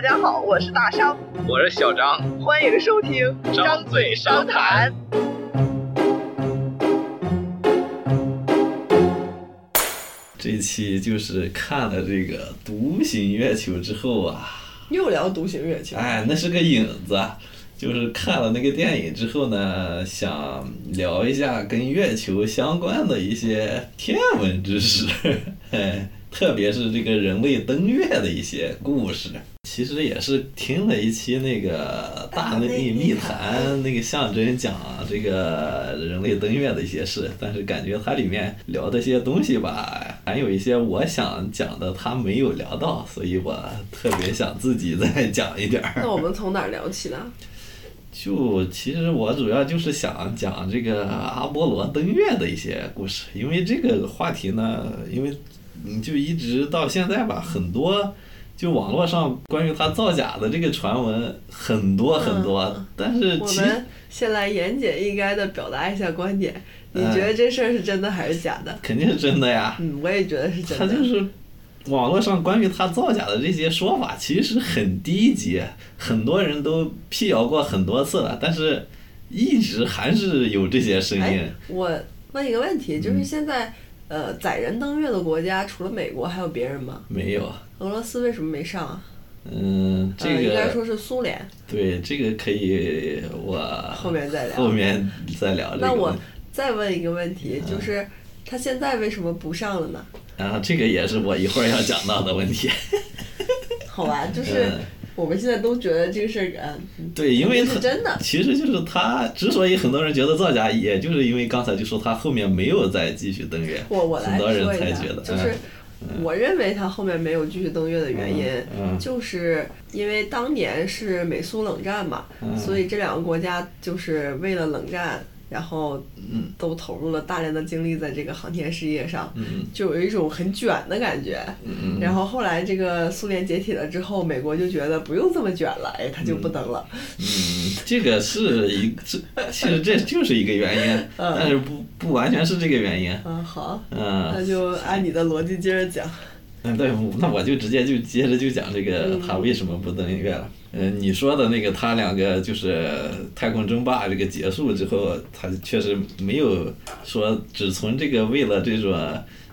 大家好，我是大商，我是小张，欢迎收听张嘴商谈。这期就是看了这个《独行月球》之后啊，又聊《独行月球》。哎，那是个影子，就是看了那个电影之后呢，想聊一下跟月球相关的一些天文知识，哎，特别是这个人类登月的一些故事。其实也是听了一期那个《大内密谈》，那个象征讲这个人类登月的一些事，但是感觉它里面聊的些东西吧，还有一些我想讲的他没有聊到，所以我特别想自己再讲一点儿。那我们从哪儿聊起呢？就其实我主要就是想讲这个阿波罗登月的一些故事，因为这个话题呢，因为嗯就一直到现在吧，很多。就网络上关于他造假的这个传闻很多很多，但是我们先来言简意赅的表达一下观点。你觉得这事儿是真的还是假的？肯定是真的呀。嗯，我也觉得是真的。他就是网络上关于他造假的这些说法，其实很低级，很多人都辟谣过很多次了，但是一直还是有这些声音。我问一个问题，就是现在呃载人登月的国家除了美国还有别人吗？没有啊。俄罗斯为什么没上啊？嗯，这个应该说是苏联。对，这个可以我后面再聊。后面再聊。那我再问一个问题，就是他现在为什么不上了呢？啊，这个也是我一会儿要讲到的问题。好吧，就是我们现在都觉得这个事儿，嗯，对，因为是真的。其实就是他之所以很多人觉得造假，也就是因为刚才就说他后面没有再继续登月，我我来很多人才觉得，就是。我认为他后面没有继续登月的原因，就是因为当年是美苏冷战嘛，所以这两个国家就是为了冷战。然后，嗯，都投入了大量的精力在这个航天事业上，嗯，就有一种很卷的感觉，嗯然后后来这个苏联解体了之后，美国就觉得不用这么卷了，哎，他就不登了。嗯，这个是一这其实这就是一个原因，但是不不完全是这个原因。嗯，好。嗯。那就按你的逻辑接着讲。嗯，对，那我就直接就接着就讲这个他为什么不登月了。嗯，你说的那个他两个就是太空争霸这个结束之后，他确实没有说只从这个为了这种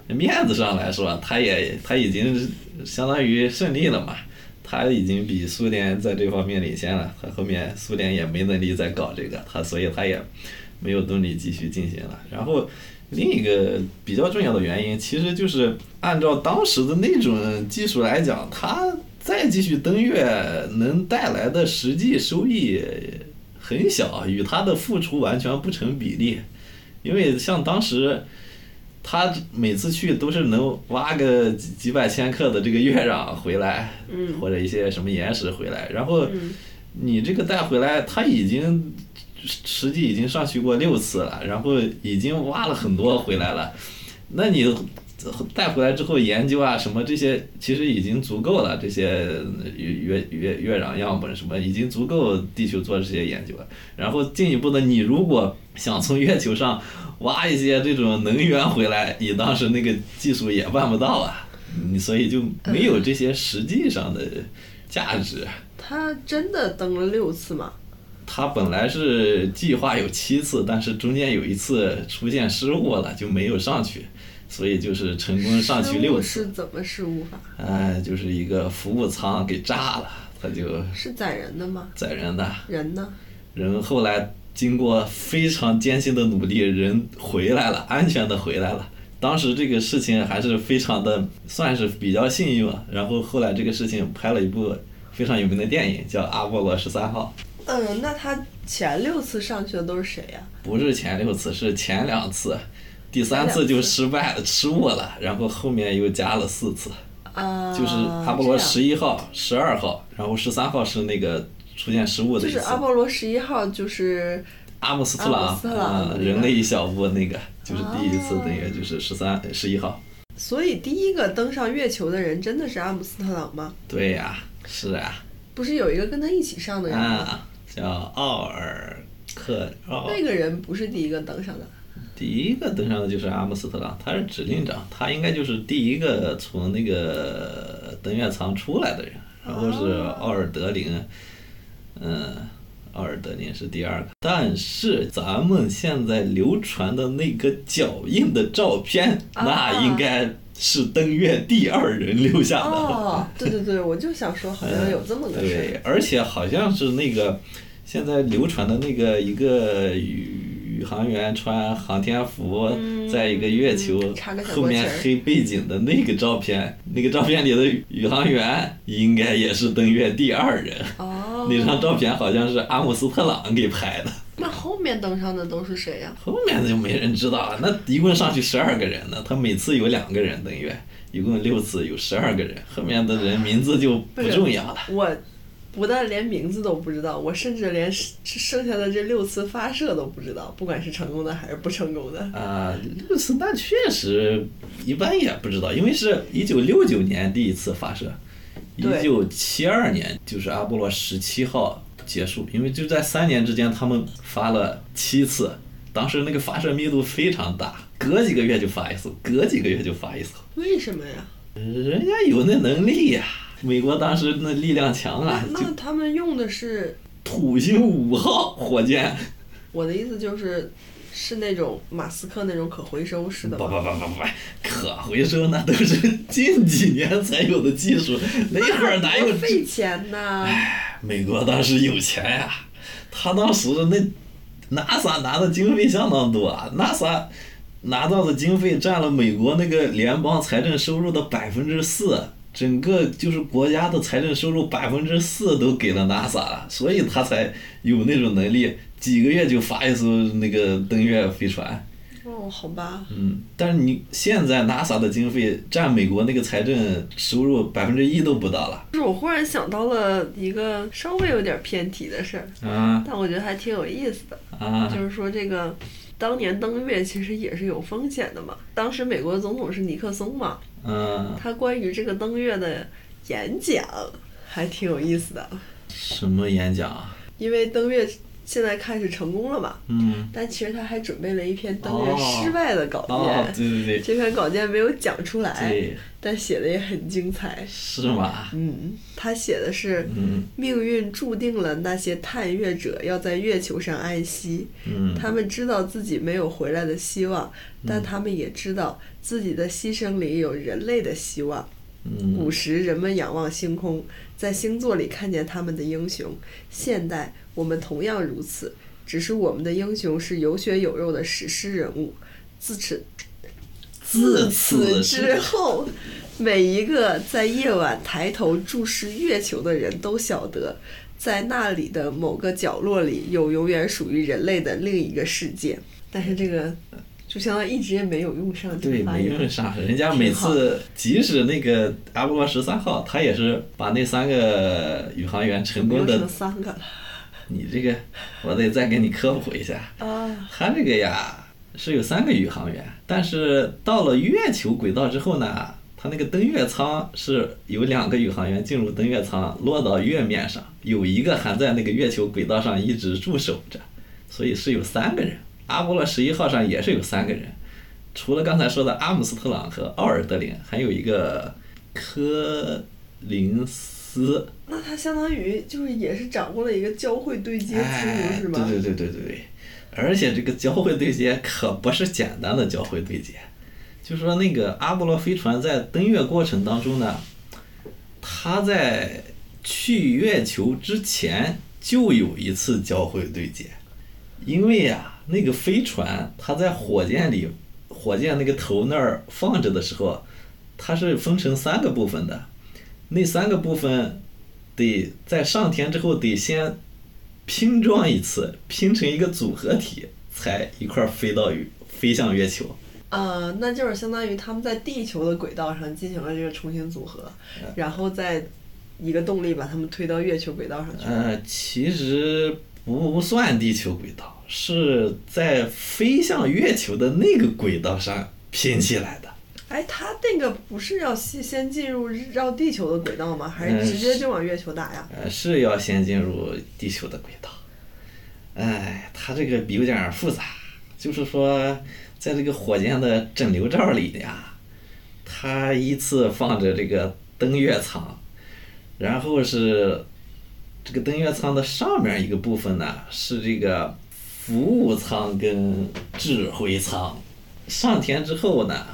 面子上来说，他也他已经相当于胜利了嘛，他已经比苏联在这方面领先了，他后面苏联也没能力再搞这个，他所以他也没有动力继续进行了。然后另一个比较重要的原因，其实就是按照当时的那种技术来讲，他。再继续登月能带来的实际收益很小，与他的付出完全不成比例。因为像当时，他每次去都是能挖个几几百千克的这个月 壤回来，或者一些什么岩石回来。然后你这个带回来，他已经实际已经上去过六次了，然后已经挖了很多回来了。那你？带回来之后研究啊什么这些其实已经足够了，这些月月月壤样本什么已经足够地球做这些研究了。然后进一步的，你如果想从月球上挖一些这种能源回来，你当时那个技术也办不到啊，你所以就没有这些实际上的价值。他真的登了六次吗？他本来是计划有七次，但是中间有一次出现失误了，就没有上去。所以就是成功上去六次。是怎么失误法？哎，就是一个服务舱给炸了，他就。是载人的吗？载人的。人呢？人后来经过非常艰辛的努力，人回来了，安全的回来了。当时这个事情还是非常的，算是比较幸运。然后后来这个事情拍了一部非常有名的电影，叫《阿波罗十三号》。嗯，那他前六次上去的都是谁呀？不是前六次，是前两次。第三次就失败了，失误了，然后后面又加了四次，就是阿波罗十一号、十二号，然后十三号是那个出现失误的一次。就是阿波罗十一号就是阿姆斯特朗，人类一小步那个就是第一次等于，就是十三十一号。所以第一个登上月球的人真的是阿姆斯特朗吗？对呀，是啊。不是有一个跟他一起上的人吗？叫奥尔克。那个人不是第一个登上的。第一个登上的就是阿姆斯特朗，他是指令长，他应该就是第一个从那个登月舱出来的人。然后是奥尔德林，嗯，奥尔德林是第二个。但是咱们现在流传的那个脚印的照片，那应该是登月第二人留下的。哦，对对对，我就想说，好像有这么个事对，而且好像是那个现在流传的那个一个宇宇航员穿航天服，在一个月球后面黑背景的那个照片，那个照片里的宇航员应该也是登月第二人。哦，那张照片好像是阿姆斯特朗给拍的，面登上的都是谁呀、后面的就没人知道了。那一共上去十二个人呢，他每次有两个人登月，一共六次有十二个人，后面的人名字就不重要了。我不但连名字都不知道，我甚至连剩下的这六次发射都不知道，不管是成功的还是不成功的。啊，六次那确实一般也不知道，因为是一九六九年第一次发射，一九七二年就是阿波罗十七号结束，因为就在三年之间，他们发了七次，当时那个发射密度非常大，隔几个月就发一次，隔几个月就发一次，为什么呀？人家有那能力呀、美国当时那力量强啊，就那他们用的是，土星五号火箭，我的意思就是，是那种马斯克那种可回收式的不不？不不不，可回收那都是近几年才有的技术，那会儿哪有多费钱呐？美国当时有钱呀，他当时那 NASA 拿的经费相当多啊，NASA 拿到的经费占了美国那个联邦财政收入的百分之四，整个就是国家的财政收入百分之四都给了 NASA 了，所以他才有那种能力，几个月就发一艘那个登月飞船。哦，好吧，嗯，但是你现在 NASA 的经费占美国那个财政收入百分之一都不到了就是我忽然想到了一个稍微有点偏题的事儿，啊但我觉得还挺有意思的。啊！就是说这个当年登月其实也是有风险的嘛。当时美国总统是尼克松嘛，嗯，他关于这个登月的演讲还挺有意思的，什么演讲啊？因为登月现在看是成功了嘛，嗯，但其实他还准备了一篇登月哦。失败的稿件，哦，对对对，这篇稿件没有讲出来，但写的也很精彩。是吗？嗯，他写的是。嗯。命运注定了那些探月者要在月球上安息，嗯。他们知道自己没有回来的希望，但他们也知道自己的牺牲里有人类的希望。古时人们仰望星空，在星座里看见他们的英雄。现代我们同样如此，只是我们的英雄是有血有肉的史诗人物。自此，自此之后，每一个在夜晚抬头注视月球的人都晓得，在那里的某个角落里有永远属于人类的另一个世界。但是这个就相当于一直也没有用上这对，没。用上。人家每次，即使那个阿波罗十三号，他也是把那三个宇航员成功的。三个了你这个，我得再给你科普一下。啊！他这个呀是有三个宇航员，但是到了月球轨道之后呢，他那个登月舱是有两个宇航员进入登月舱，落到月面上，有一个还在那个月球轨道上一直驻守着，所以是有三个人。阿波罗十一号上也是有三个人，除了刚才说的阿姆斯特朗和奥尔德林，还有一个科林斯。那他相当于就是也是掌握了一个交会对接之哎，路，是吗？对对对对对对，而且这个交会对接可不是简单的交会对接，就说那个阿波罗飞船在登月过程当中呢，它在去月球之前就有一次交会对接，因为呀、那个飞船它在火箭里，火箭那个头那儿放着的时候，它是分成三个部分的，那三个部分得在上天之后得先拼装一次，拼成一个组合体，才一块儿飞到月飞向月球。呃，那就是相当于他们在地球的轨道上进行了这个重新组合，嗯然后再一个动力把他们推到月球轨道上去。呃，其实不算地球轨道，是在飞向月球的那个轨道上拼起来的。哎，它那个不是要先先进入绕地球的轨道吗？还嗯是直接就往月球打呀？呃，是要先进入地球的轨道。哎，它这个有点复杂，就是说，在这个火箭的整流罩里呀，它依次放着这个登月舱，然后是这个登月舱的上面一个部分呢，是这个服务舱跟指挥舱。上天之后呢，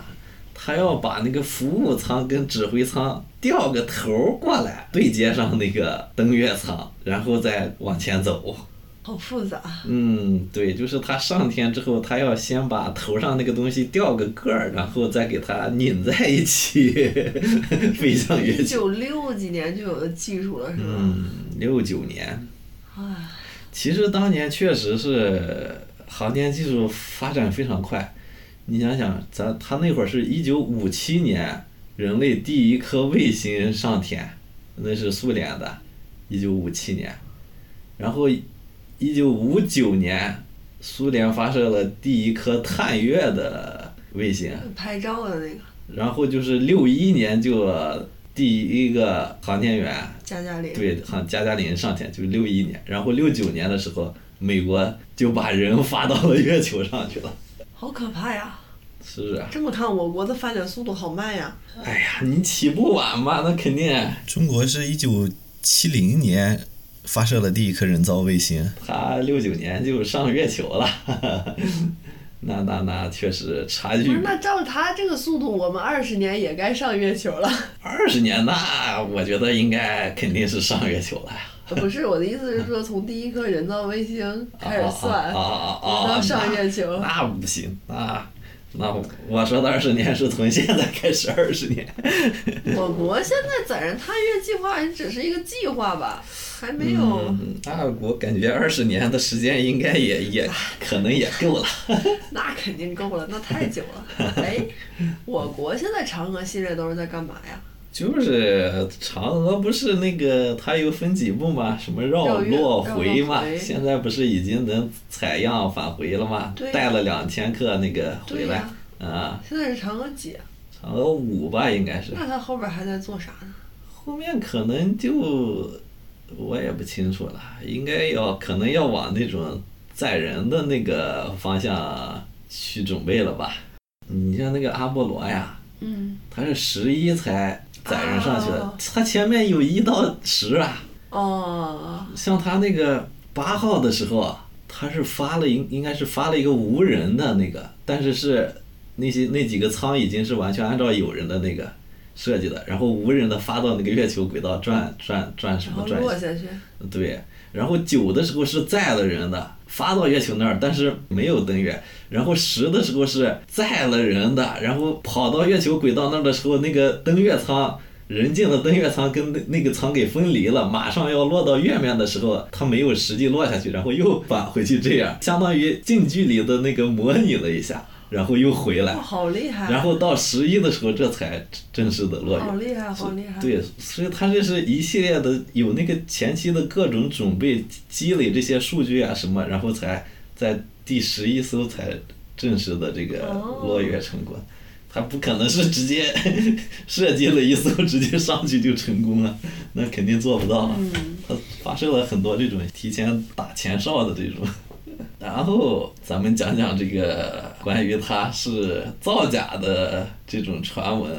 他要把那个服务舱跟指挥舱调个头过来，对接上那个登月舱，然后再往前走。好复杂。嗯，对，就是他上天之后，他要先把头上那个东西掉个个儿，然后再给它拧在一起，飞向月球。一九六几年就有的技术了，是吧？嗯，六九年。唉，其实当年确实是航天技术发展非常快。你想想，咱他那会儿是一九五七年，人类第一颗卫星上天，那是苏联的，一九五七年，然后。一九五九年，苏联发射了第一颗探月的卫星，拍照的那个。然后就是六一年就第一个航天员加加林，对，航加加林上天，就是六一年。然后六九年的时候，美国就把人发到了月球上去了。好可怕呀！是啊。这么看，我国的发展速度好慢呀。哎呀，你起步晚嘛，那肯定。中国是一九七零年。发射了第一颗人造卫星，他六九年就上月球了，那那那确实差距。不是，那照他这个速度，我们二十年也该上月球了。二十年，那我觉得应该肯定是上月球了呀。不是，我的意思是说，从第一颗人造卫星开始算，到上月球。那不行，那。那我我说的二十年是从现在开始二十年。我国现在载人探月计划也只是一个计划吧，还没有。那我感觉二十年的时间应该也也 可能也够了。那肯定够了，那太久了。哎，我国现在嫦娥系列都是在干嘛呀？就是嫦娥不是那个它有分几步吗？什么绕落回嘛？现在不是已经能采样返回了吗？带了两千克那个回来啊。现在是嫦娥几？嫦娥五吧，应该是。那它后边还在做啥呢？后面可能就我也不清楚了，应该要可能要往那种载人的那个方向去准备了吧？你像那个阿波罗呀，嗯，它是十一才。载人上去的，他前面有一到十啊。哦。像他那个八号的时候，他是发了应应该是发了一个无人的那个，但是是那些那几个舱已经是完全按照有人的那个设计的，然后无人的发到那个月球轨道转转转什么转。落下去。对，然后九的时候是载了人的，发到月球那儿，但是没有登月。然后十的时候是载了人的，然后跑到月球轨道那儿的时候，那个登月舱人进了登月舱跟那那个舱给分离了，马上要落到月面的时候，它没有实际落下去，然后又返回去，这样相当于近距离的那个模拟了一下，然后又回来。好厉害！然后到十一的时候，这才正式的落月。好厉害，好厉害！对，所以他这是一系列的，有那个前期的各种准备、积累这些数据啊什么，然后才在。第十一艘才正式的这个落月成功，他不可能是直接 设计了一艘 直接上去就成功了，那肯定做不到。他发射了很多这种提前打前哨的这种。然后咱们讲讲这个关于他是造假的这种传闻。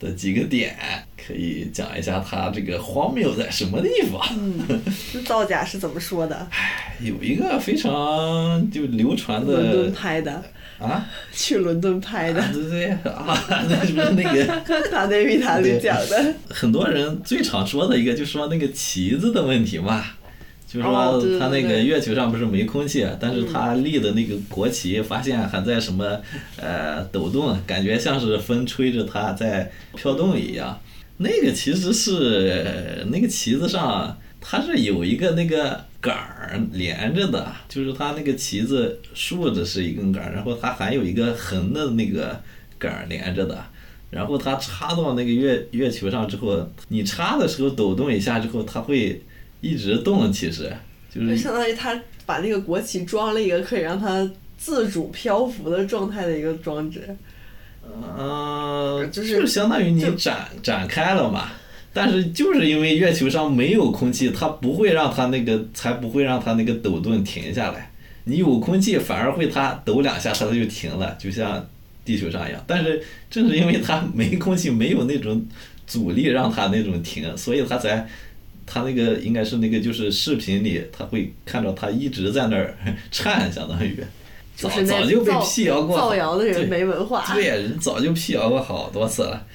的几个点可以讲一下，他这个荒谬在什么地方？嗯，造假是怎么说的？唉，有一个非常就流传的。伦敦拍的。啊？去伦敦拍的。对对啊，那不是那个。他那密谈里讲的。很多人最常说的一个，就说那个旗子的问题嘛。就是说，他那个月球上不是没空气，但是他立的那个国旗，发现还在什么呃抖动，感觉像是风吹着它在飘动一样。那个其实是那个旗子上，它是有一个那个杆儿连着的，就是它那个旗子竖着是一根杆儿，然后它还有一个横的那个杆儿连着的。然后它插到那个月月球上之后，你插的时候抖动一下之后，它会。一直动，其实就是相当于他把那个国旗装了一个可以让它自主漂浮的状态的一个装置。嗯，就是就相当于你展展开了嘛。但是就是因为月球上没有空气，它不会让它那个，才不会让它那个抖动停下来。你有空气，反而会它抖两下，它就停了，就像地球上一样。但是正是因为它没空气，没有那种阻力让它那种停，所以它才。他那个应该是那个，就是视频里他会看到他一直在那儿 颤，相当于早早就被辟谣过，造谣的人没文化。对呀，人早就辟谣过好多次了。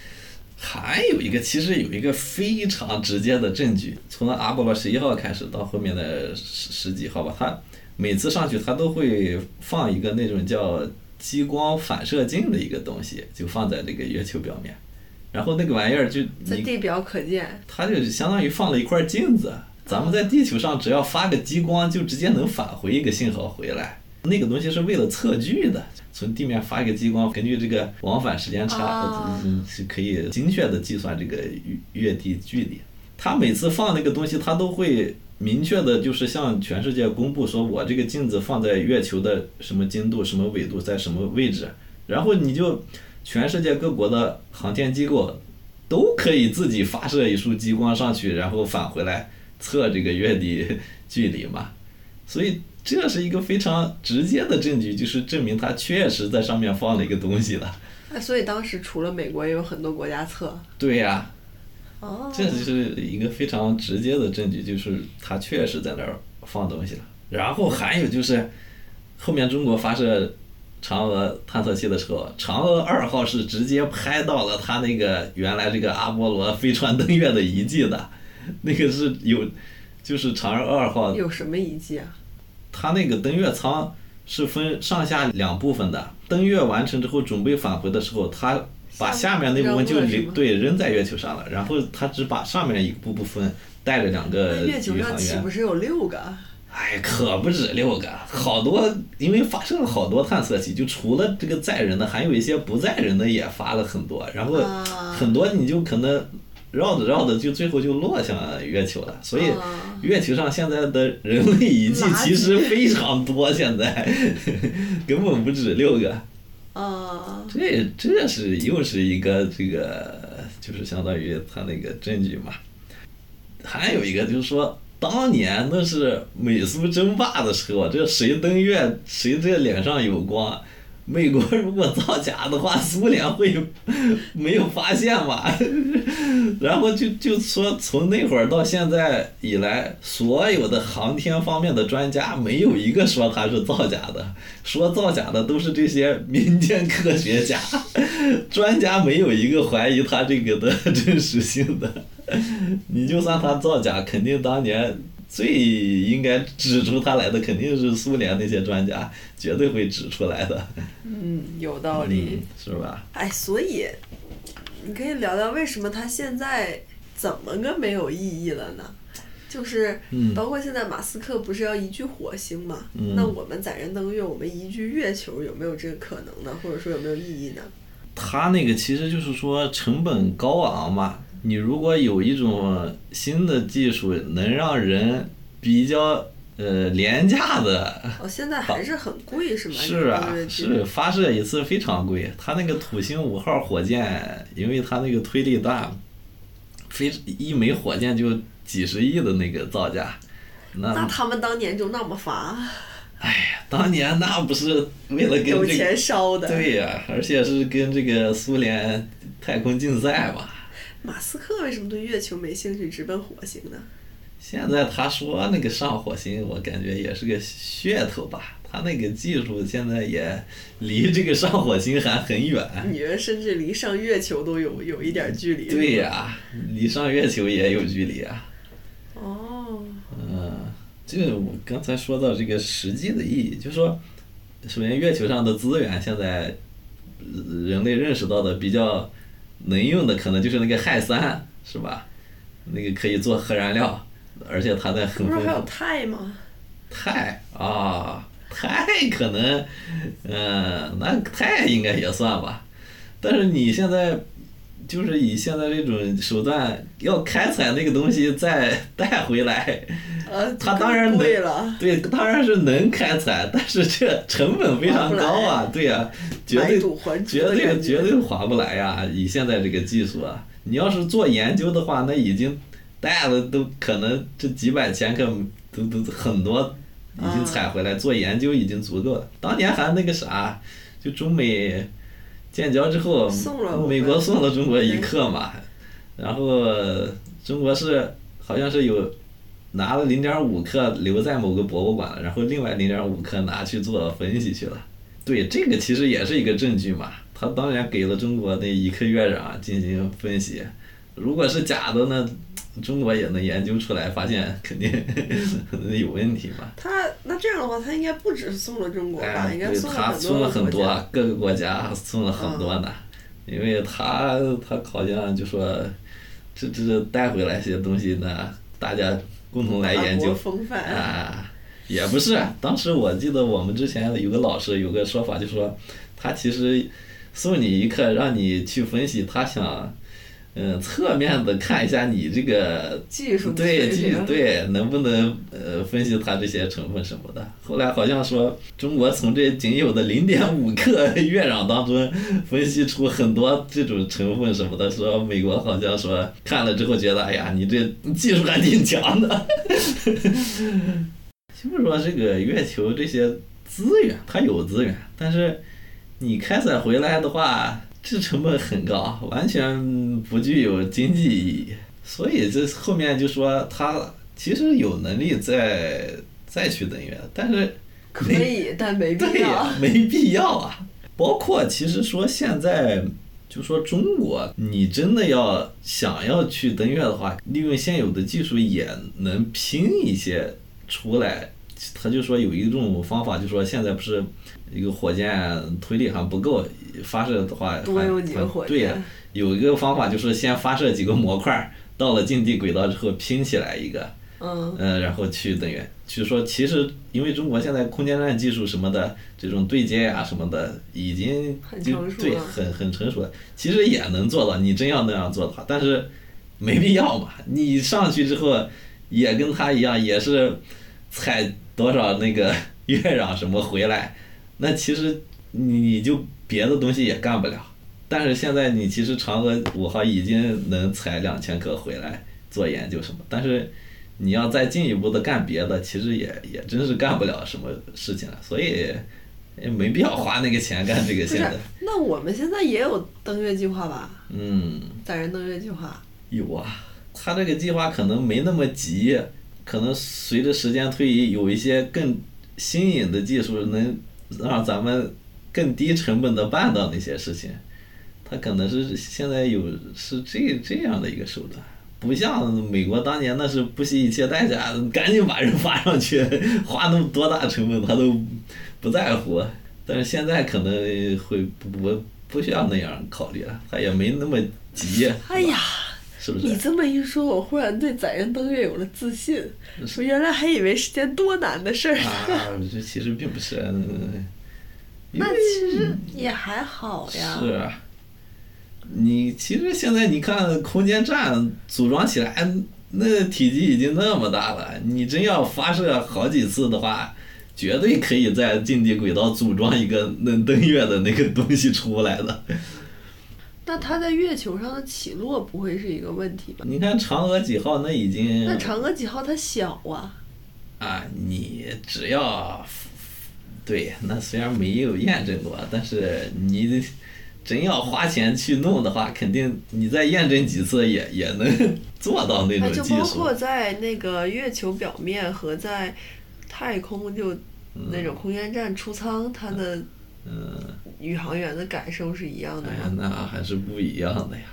还有一个，其实有一个非常直接的证据，从阿波罗十一号开始到后面的十十几号吧，他每次上去他都会放一个那种叫激光反射镜的一个东西，就放在这个月球表面。然后那个玩意儿就在地表可见，它就相当于放了一块镜子。咱们在地球上只要发个激光，就直接能返回一个信号回来。那个东西是为了测距的，从地面发一个激光，根据这个往返时间差，是可以精确的计算这个月地距离。他每次放那个东西，他都会明确的，就是向全世界公布，说我这个镜子放在月球的什么经度、什么纬度，在什么位置，然后你就。全世界各国的航天机构都可以自己发射一束激光上去，然后返回来测这个月底距离嘛。所以这是一个非常直接的证据，就是证明它确实在上面放了一个东西了。那所以当时除了美国，也有很多国家测。对呀。哦。这就是一个非常直接的证据，就是它确实在那儿放东西了。然后还有就是后面中国发射。嫦娥探测器的时候，嫦娥二号是直接拍到了它那个原来这个阿波罗飞船登月的遗迹的，那个是有，就是嫦娥二号有什么遗迹啊？它那个登月舱是分上下两部分的，登月完成之后准备返回的时候，它把下面那部分就留对扔在月球上了，然后它只把上面一部分带着两个宇航员。月球上岂不是有六个？哎，可不止六个，好多，因为发射了好多探测器，就除了这个载人的，还有一些不载人的也发了很多，然后很多你就可能绕着绕着，就最后就落向月球了。所以月球上现在的人类遗迹其实非常多，现在 根本不止六个。啊，这这是又是一个这个，就是相当于他那个证据嘛。还有一个就是说。当年那是美苏争霸的时候，这谁登月谁这脸上有光。美国如果造假的话，苏联会 没有发现吗？然后就就说从那会儿到现在以来，所有的航天方面的专家没有一个说他是造假的，说造假的都是这些民间科学家，专家没有一个怀疑他这个的 真实性的。你就算他造假，肯定当年最应该指出他来的肯定是苏联那些专家，绝对会指出来的。嗯，有 道理，是吧？哎，所以你可以聊聊为什么他现在怎么个没有意义了呢？就是包括现在马斯克不是要移居火星嘛？那我们载人登月，我们移居月球有没有这个可能呢？或者说有没有意义呢？他那个其实就是说成本高昂嘛。你如果有一种新的技术，能让人比较呃廉价的，哦，现在还是很贵是吗？是啊，是发射一次非常贵。它那个土星五号火箭，因为它那个推力大，非一枚火箭就几十亿的那个造价。那他们当年就那么发？哎呀，当年那不是为了跟这个有钱烧的。对呀，而且是跟这个苏联太空竞赛嘛。马斯克为什么对月球没兴趣，直奔火星呢？现在他说那个上火星，我感觉也是个噱头吧。他那个技术现在也离这个上火星还很远。你觉得甚至离上月球都有有一点距离？对呀，离上月球也有距离啊。哦。嗯，这我刚才说到这个实际的意义，就是说，首先月球上的资源现在人类认识到的比较。能用的可能就是那个氦三，是吧？那个可以做核燃料，而且它在很不是还有钛吗？钛啊，钛可能，嗯，那钛应该也算吧。但是你现在就是以现在这种手段要开采那个东西再 带回来，呃，它当然能，对，当然是能开采，但是这成本非常高啊，对呀，绝对绝对绝对划不来呀！以现在这个技术啊，你要是做研究的话，那已经带了都可能这几百千克都都很多已经采回来做研究已经足够了。当年还那个啥，就中美。建交之后，美国送了中国一克嘛，然后中国是好像是有拿了零点五克留在某个博物馆了，然后另外零点五克拿去做分析去了。对，这个其实也是一个证据嘛。他当然给了中国那一克月壤进行分析，如果是假的呢？中国也能研究出来，发现 肯定有问题嘛。他那这样的话，他应该不止送了中国吧？应该送了很多。他送了很多，各个国家送了很多呢。因为他他好像就说，这这带回来些东西呢，大家共同来研究。啊，也不是。当时我记得我们之前有个老师有个说法，就说他其实送你一课，让你去分析，他想。嗯，侧面的看一下你这个技术对技对能不能呃分析它这些成分什么的。后来好像说中国从这仅有的零点五克月壤当中分析出很多这种成分什么的。说美国好像说看了之后觉得哎呀，你这技术还挺强的。就是说这个月球这些资源，它有资源，但是你开采回来的话。这成本很高，完全不具有经济意义，所以这后面就说他其实有能力再再去登月，但是可以，但没必要，没必要啊。包括其实说现在就说中国，你真的要想要去登月的话，利用现有的技术也能拼一些出来。他就说有一种方法，就说现在不是一个火箭推力还不够。发射的话，对呀，有一个方法就是先发射几个模块，到了近地轨道之后拼起来一个，嗯，然后去等于。就说其实因为中国现在空间站技术什么的，这种对接呀什么的已经就对很很成熟了，其实也能做到。你真要那样做的话，但是没必要嘛。你上去之后也跟他一样，也是采多少那个 月壤什么回来，那其实你你就。别的东西也干不了，但是现在你其实嫦娥五号已经能采两千颗回来做研究什么，但是你要再进一步的干别的，其实也也真是干不了什么事情了，所以也没必要花那个钱干这个。现在那我们现在也有登月计划吧？嗯，载人登月计划有啊，他这个计划可能没那么急，可能随着时间推移，有一些更新颖的技术能让咱们。更低成本的办到那些事情，他可能是现在有是这这样的一个手段，不像美国当年那是不惜一切代价赶紧把人发上去，花那么多大成本他都不在乎，但是现在可能会不不不需要那样考虑了，他也没那么急。哎呀，是不是？你这么一说，我忽然对载人登月有了自信，我原来还以为是件多难的事儿。啊，这其实并不是。那其实也还好呀。是啊，你其实现在你看空间站组装起来，那体积已经那么大了，你真要发射好几次的话，绝对可以在近地轨道组装一个能登月的那个东西出来的。那它在月球上的起落不会是一个问题吧？你看嫦娥几号那已经。那嫦娥几号它小啊。啊，你只要。对，那虽然没有验证过，但是你真要花钱去弄的话，肯定你再验证几次也也能 做到那种技术。就包括在那个月球表面和在太空就那种空间站出舱，它的宇航员的感受是一样的。哎呀，那还是不一样的呀，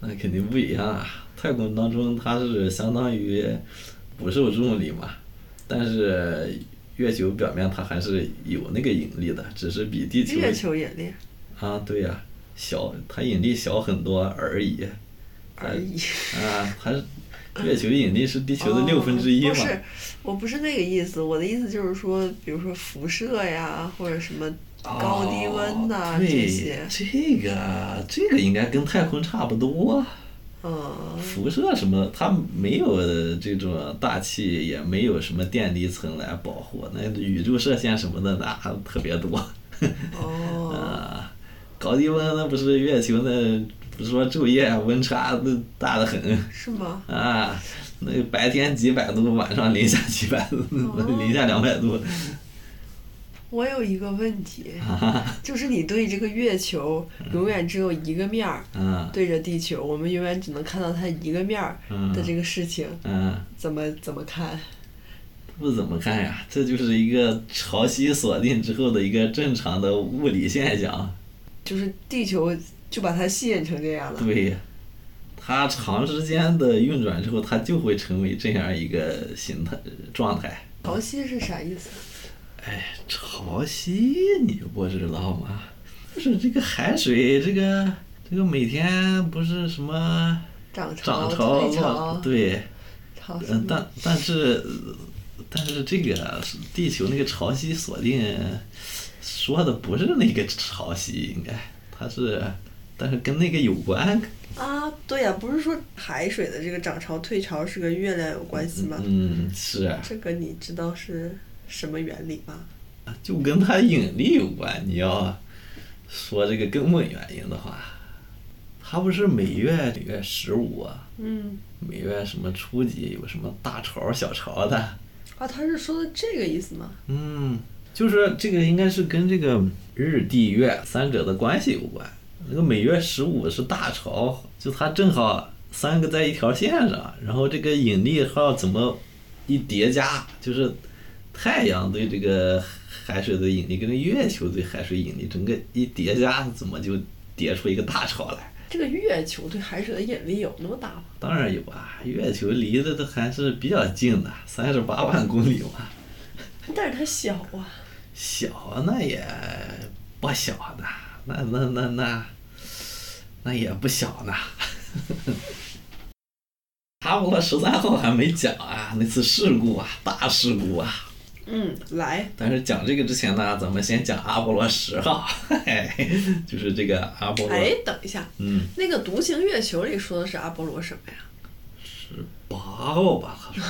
那肯定不一样啊！太空当中它是相当于不受重力嘛，但是。月球表面它还是有那个引力的，只是比地球月球引力啊，对呀，小，它引力小很多而已。而已。啊，它月球引力是地球的六分之一嘛？不是，我不是那个意思，我的意思就是说，比如说辐射呀，或者什么高低温呐这些。这个这个应该跟太空差不多。嗯辐射什么？它没有这种大气，也没有什么电离层来保护。那宇宙射线什么的，那还特别多。哦。啊，高低温那不是月球那不是说昼夜温差那大的很。是吗？啊，那白天几百度，晚上零下几百度，零下两百度。我有一个问题，就是你对这个月球永远只有一个面儿，嗯对着地球，我们永远只能看到它一个面儿的这个事情，嗯，怎么怎么看？不怎么看呀，这就是一个潮汐锁定之后的一个正常的物理现象。就是地球就把它吸引成这样了。对，它长时间的运转之后，它就会成为这样一个形态状态。潮汐是啥意思？哎，潮汐你不知道吗？就是这个海水，这个这个每天不是什么涨潮、涨潮退潮落，，对，潮但但是但是这个地球那个潮汐锁定说的不是那个潮汐，应该它是，但是跟那个有关。啊，对呀、不是说海水的这个涨潮退潮是跟月亮有关系吗？嗯，是啊，这个你知道是什么原理吗？就跟它引力有关。你要说这个根本原因的话，它不是每月每月十五啊，嗯，每月什么初几有什么大潮小潮的。啊，他是说的这个意思吗？嗯，就是这个应该是跟这个日地月三者的关系有关。那个每月十五是大潮，就它正好三个在一条线上，然后这个引力号怎么一叠加，就是太阳对这个海水的引力跟这月球对海水引力整个一叠加，怎么就叠出一个大潮来？这个月球对海水的引力有那么大吗？当然有啊，月球离得都还是比较近的，三十八万公里嘛。但是它小啊。小那也不小呢，那那那那那也不小呢。阿波罗十三号还没讲啊，那次事故啊，大事故啊。嗯，来，但是讲这个之前呢，咱们先讲阿波罗十号，嘿 嘿，就是这个阿波罗，哎，等一下，嗯，那个独行月球里说的是阿波罗什么呀？十八号吧，他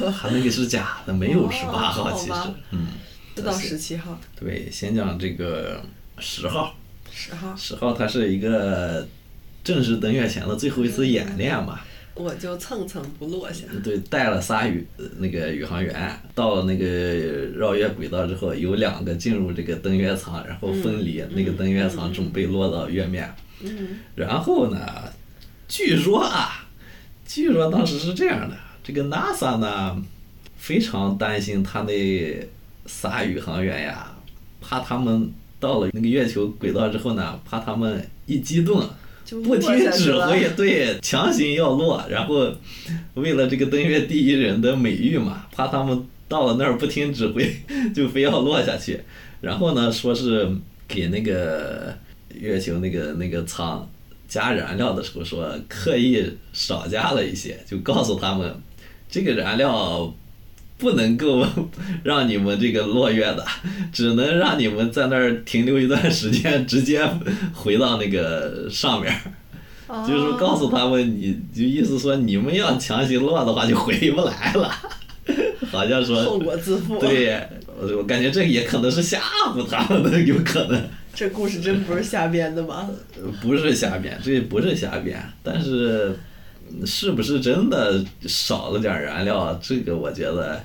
说，他那个是假的，没有十八号，其实。嗯，就到十七号、对，先讲这个十号，十号，十号它是一个正式登月前的最后一次演练嘛，我就蹭蹭不落下。对，带了仨宇呃那个宇航员到了那个绕月轨道之后，有两个进入这个登月舱，然后分离，那个登月舱准备落到月面，嗯然后呢，据说啊，据说当时是这样的，这个 NASA 呢非常担心他那仨宇航员呀，怕他们到了那个月球轨道之后呢，怕他们一激动。就不听指挥，对，强行要落，然后为了这个登月第一人的美誉嘛，怕他们到了那儿不听指挥，就非要落下去。然后呢，说是给那个月球那个那个舱加燃料的时候，说刻意少加了一些，就告诉他们这个燃料。不能够让你们这个落月的，只能让你们在那儿停留一段时间，直接回到那个上面儿。就是告诉他们，你就意思说你们要强行落的话就回不来了，好像说后果自负。，对，我我感觉这也可能是吓唬他们的，有可能这故事真不是瞎编的吗？不是瞎编，这不是瞎编，但是是不是真的少了点燃料，这个我觉得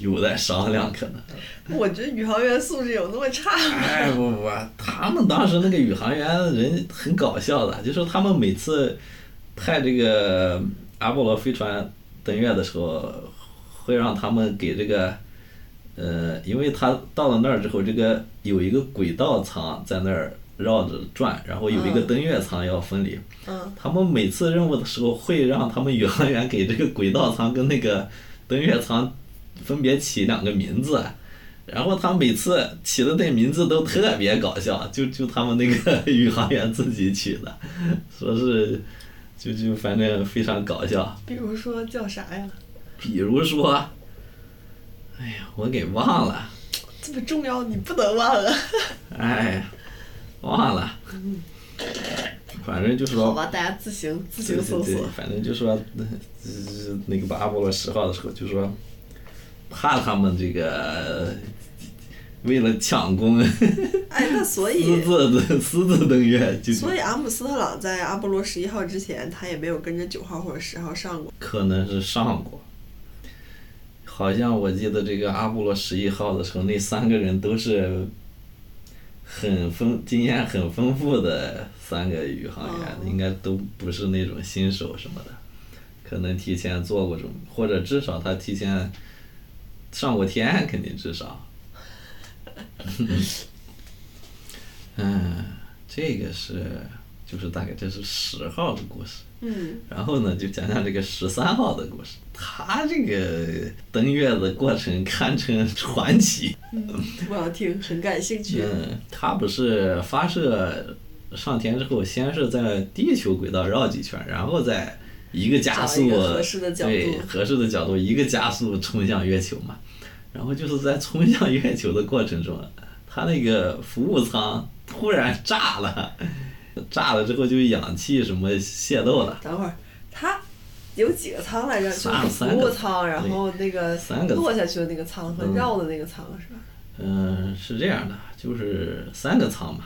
有待商量，可能。我觉得宇航员素质有那么差吗？哎不不不，他们当时那个宇航员人很搞笑的，就说他们每次派这个阿波罗飞船登月的时候，会让他们给这个，呃，因为他到了那儿之后，这个有一个轨道舱在那儿绕着转，然后有一个嗯登月舱要分离。嗯，他们每次任务的时候，会让他们宇航员给这个轨道舱跟那个登月舱分别起两个名字，然后他每次起的那名字都特别搞笑，就就他们那个宇航员自己起的，说是就就反正非常搞笑。比如说叫啥呀？比如说，哎呀，我给忘了，这么重要，你不能忘了。哎，忘了，反正就说好吧，大家自行自对对对行搜索。，反正就说，呃呃那个把阿波罗十号的时候，就说怕他们这个为了抢功，哎，那 所私以，自的私自登月，就所以阿姆斯特朗在阿波罗十一号之前，他也没有跟着九号或者十号上过。可能是上过。好像我记得这个阿波罗十一号的时候，那三个人都是很丰经验很丰富的三个宇航员，哦应该都不是那种新手什么的，可能提前做过准备，或者至少他提前上过天，肯定至少。嗯，这个是就是大概这是十号的故事。嗯，然后呢，就讲讲这个十三号的故事。他这个登月的过程堪称传奇。嗯我要听，很感兴趣。嗯，他不是发射上天之后，先是在地球轨道绕几圈，然后再一个加速，合适的角度对合适的角度，一个加速冲向月球嘛。然后就是在冲向月球的过程中，他那个服务舱突然炸了，炸了之后就氧气什么泄漏了。等会儿，它有几个舱来着？就三是服务舱，然后那个三个落下去的那个舱和嗯绕的那个舱是吧？嗯，是这样的，就是三个舱嘛，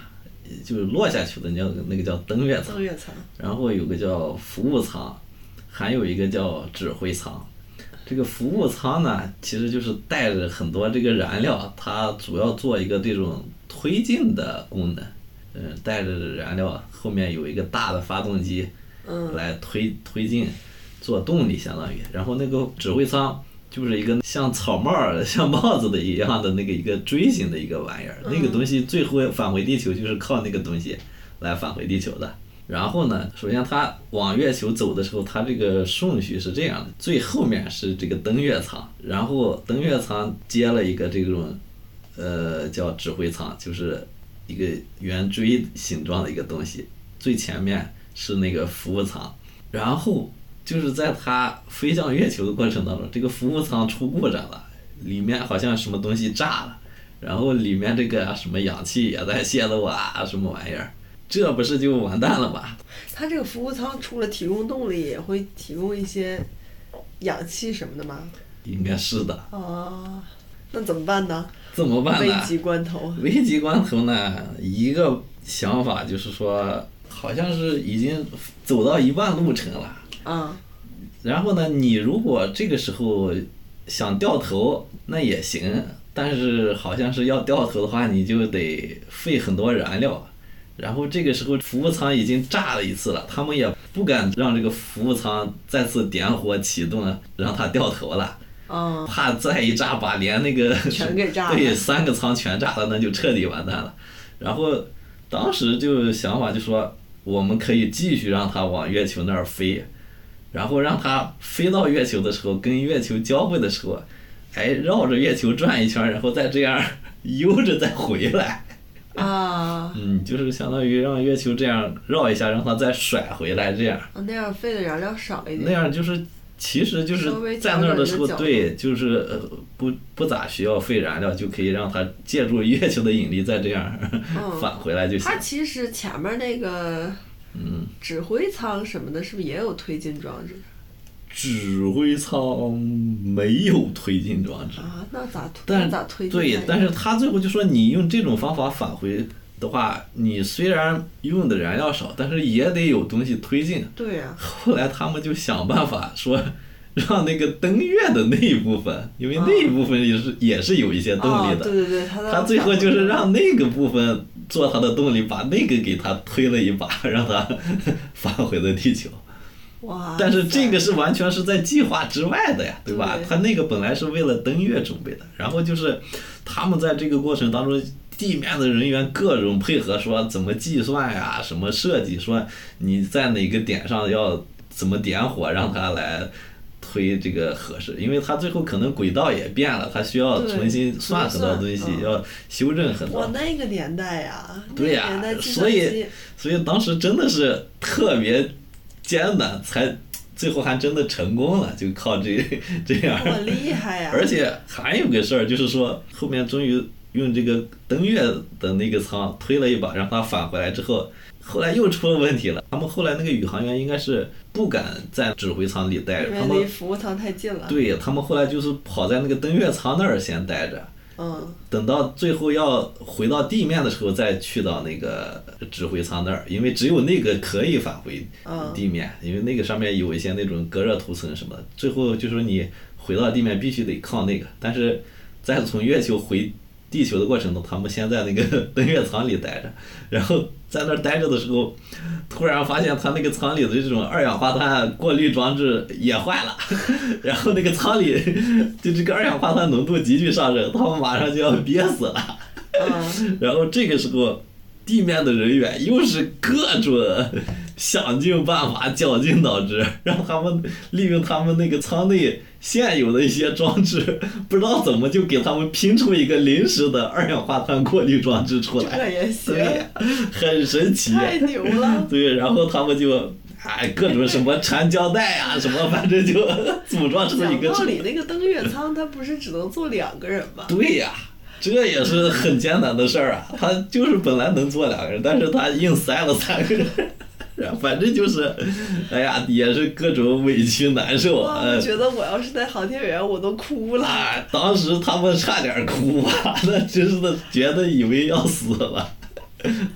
就是落下去的叫那个叫登月舱登，月舱。然后有个叫服务舱，还有一个叫指挥舱。这个服务舱呢，其实就是带着很多这个燃料，它主要做一个这种推进的功能。嗯，带着燃料，后面有一个大的发动机，嗯来推推进，做动力相当于。然后那个指挥舱就是一个像草帽儿、像帽子的一样的那个一个锥形的一个玩意儿，那个东西最后返回地球就是靠那个东西来返回地球的。然后呢，首先它往月球走的时候，它这个顺序是这样的：最后面是这个登月舱，然后登月舱接了一个这种，呃，叫指挥舱，就是一个圆锥形状的一个东西，最前面是那个服务舱，然后就是在它飞向月球的过程当中，这个服务舱出故障了，里面好像什么东西炸了，然后里面这个什么氧气也在泄漏啊，什么玩意儿，这不是就完蛋了吗？它这个服务舱除了提供动力，也会提供一些氧气什么的吗？应该是的，哦，那怎么办呢？怎么办呢？危急关头。危急关头呢，一个想法就是说，好像是已经走到一半路程了。嗯，然后呢，你如果这个时候想掉头，那也行，但是好像是要掉头的话，你就得费很多燃料。然后这个时候服务舱已经炸了一次了，他们也不敢让这个服务舱再次点火启动，让它掉头了。啊，怕再一炸把连那个全给炸了对，三个舱全炸了，那就彻底完蛋了。然后当时就想法就说，我们可以继续让它往月球那儿飞，然后让它飞到月球的时候，跟月球交汇的时候，哎，绕着月球转一圈，然后再这样悠着再回来。啊，嗯，就是相当于让月球这样绕一下，让它再甩回来，这样。那样费的燃料少一点那。样就是，其实就是在那儿的时候，对，就是呃不不咋需要费燃料，就可以让它借助月球的引力再这样嗯返回来就行它。其实前面那个嗯，指挥舱什么的，是不是也有推进装置指挥舱没有推进装置，啊？那咋推？但那咋推进，对但是他最后就说你用这种方法返回的话，你虽然用的燃料少，但是也得有东西推进。对呀、后来他们就想办法说，让那个登月的那一部分，因为那一部分也是、也是有一些动力哦，的，对对对，他他最后就是让那个部分做他的动力，把那个给他推了一把，让他 返回了地球。哇，但是这个是完全是在计划之外的呀，对吧？对他那个本来是为了登月准备的，然后就是他们在这个过程当中，地面的人员各种配合，说怎么计算呀，什么设计，说你在哪个点上要怎么点火，让它来。推这个合适，因为它最后可能轨道也变了，它需要重新算很多东西，要修正很多我，。那个年代呀，对呀所以所以当时真的是特别艰难，才最后还真的成功了，就靠这这样。哇厉害呀！而且还有个事儿，就是说后面终于用这个登月的那个舱推了一把，让它返回来之后，后来又出了问题了。他们后来那个宇航员应该是不敢在指挥舱里待着，他们离服务舱太近了。对他们后来就是跑在那个登月舱那儿先待着，嗯等到最后要回到地面的时候，再去到那个指挥舱那儿，因为只有那个可以返回嗯地面，因为那个上面有一些那种隔热涂层什么的。最后就说你回到地面必须得靠那个，但是再从月球回地球的过程中，他们先在那个 登月舱里待着，然后在那儿待着的时候，突然发现他那个舱里的这种二氧化碳过滤装置也坏了，然后那个舱里就这个二氧化碳浓度急剧上升，他们马上就要憋死了。嗯，然后这个时候，地面的人员又是各种想尽办法、绞尽脑汁，让他们利用他们那个舱内现有的一些装置，不知道怎么就给他们拼出一个临时的二氧化碳过滤装置出来这来，也行，对，很神奇。太牛了。对，然后他们就。哎，各种什么缠胶带啊，什么反正就组装出一讲个道理，那个登月舱它不是只能坐两个人吗？对呀、这也是很艰难的事儿啊。他就是本来能坐两个人，但是他硬塞了三个人，反正就是，哎呀，也是各种委屈难受，啊。我觉得我要是在航天员，我都哭了。啊，当时他们差点哭啊，那真是的，觉得以为要死了。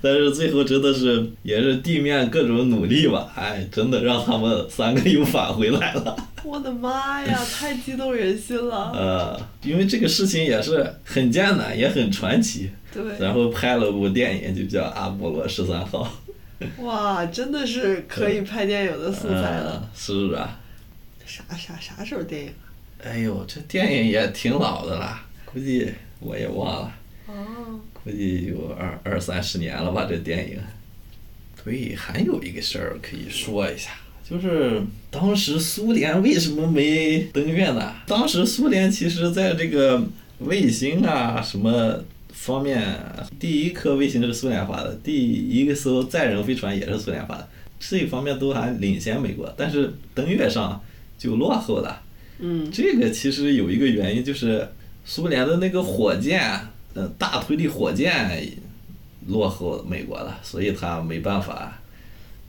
但是最后真的是也是地面各种努力吧，哎，真的让他们三个又返回来了。我的妈呀，太激动人心了。呃，因为这个事情也是很艰难，也很传奇。对，然后拍了部电影，就叫《阿波罗十三号》。哇，真的是可以拍电影的素材了。嗯是啊，啥啥啥时候电影？哎呦，这电影也挺老的了，估计我也忘了，哦，估计有二二三十年了吧，这电影。对，还有一个事儿可以说一下，就是当时苏联为什么没登月呢？当时苏联其实在这个卫星啊什么方面，第一颗卫星是苏联发的，第一个艘载人飞船也是苏联发的，这一方面都还领先美国，但是登月上就落后了。嗯，这个其实有一个原因，就是苏联的那个火箭，呃，大推力火箭落后美国了，所以他没办法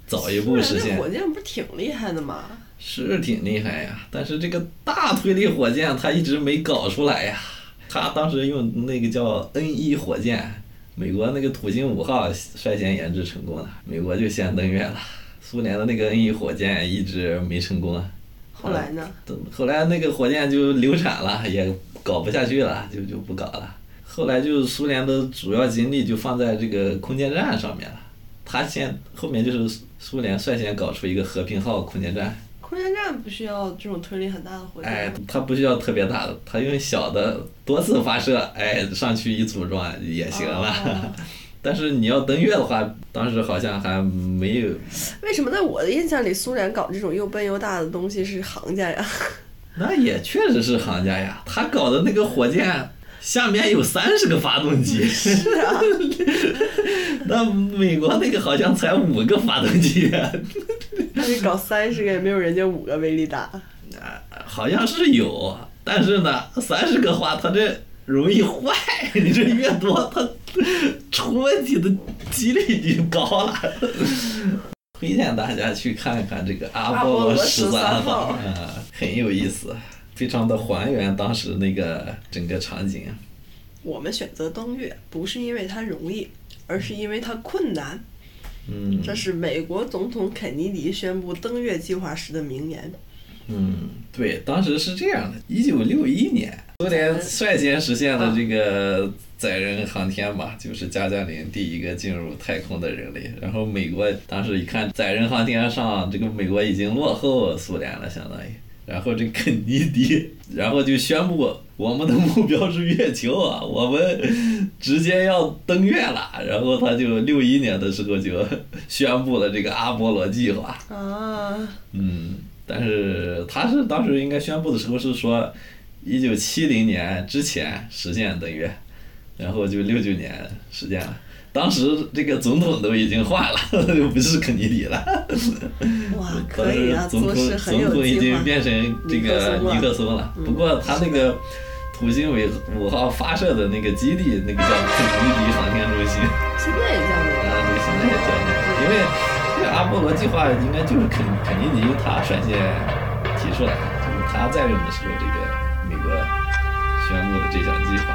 早一步实现。火箭不是挺厉害的吗？是挺厉害呀，但是这个大推力火箭它一直没搞出来呀。他当时用那个叫 N 一火箭，美国那个土星五号率先研制成功了，美国就先登月了。苏联的那个 N 一火箭一直没成功啊。后来呢？后来那个火箭就流产了，也搞不下去了，就就不搞了。后来就苏联的主要精力就放在这个空间站上面了。他先后面就是苏联率先搞出一个和平号空间站，空间站不需要这种推力很大的火箭。哎，它不需要特别大的，它用小的多次发射，哎，上去一组装也行了。哦 但是你要登月的话，当时好像还没有，为什么在我的印象里，苏联搞这种又笨又大的东西是行家呀？那也确实是行家呀。他搞的那个火箭下面有三十个发动机，是啊，那美国那个好像才五个发动机，那你搞三十个也没有人家五个威力大。啊好像是有，但是呢，三十个话它这容易坏，你这越多，它出问题的几率就高了。推荐大家去看看这个阿波罗十三号，嗯、很有意思，非常的还原当时那个整个场景。我们选择登月不是因为它容易，而是因为它困难。嗯这是美国总统肯尼迪宣布登月计划时的名言。嗯，对，当时是这样的，一九六一年，苏联率先实现了这个载人航天嘛，就是加加林第一个进入太空的人类。然后美国当时一看载人航天上，这个美国已经落后苏联了，相当于。然后这肯尼迪，然后就宣布我们的目标是月球啊，我们直接要登月了。然后他就六一年的时候就 宣布了这个阿波罗计划。啊，嗯，但是他是当时应该宣布的时候是说，一九七零年之前实现登月，然后就六九年实现了。当时这个总统都已经换了，就不是肯尼迪了。哇，当可以啊，时总统总统已。经变成这个尼尼克克松了。嗯不过他那个土星五五号发射的那个基地，那个叫肯尼迪航天中心。现在也叫那啊，对，现在也叫那个，因为这个阿波罗计划应该就是肯肯尼迪他率先提出来，就是他在任的时候，这个美国宣布的这项计划。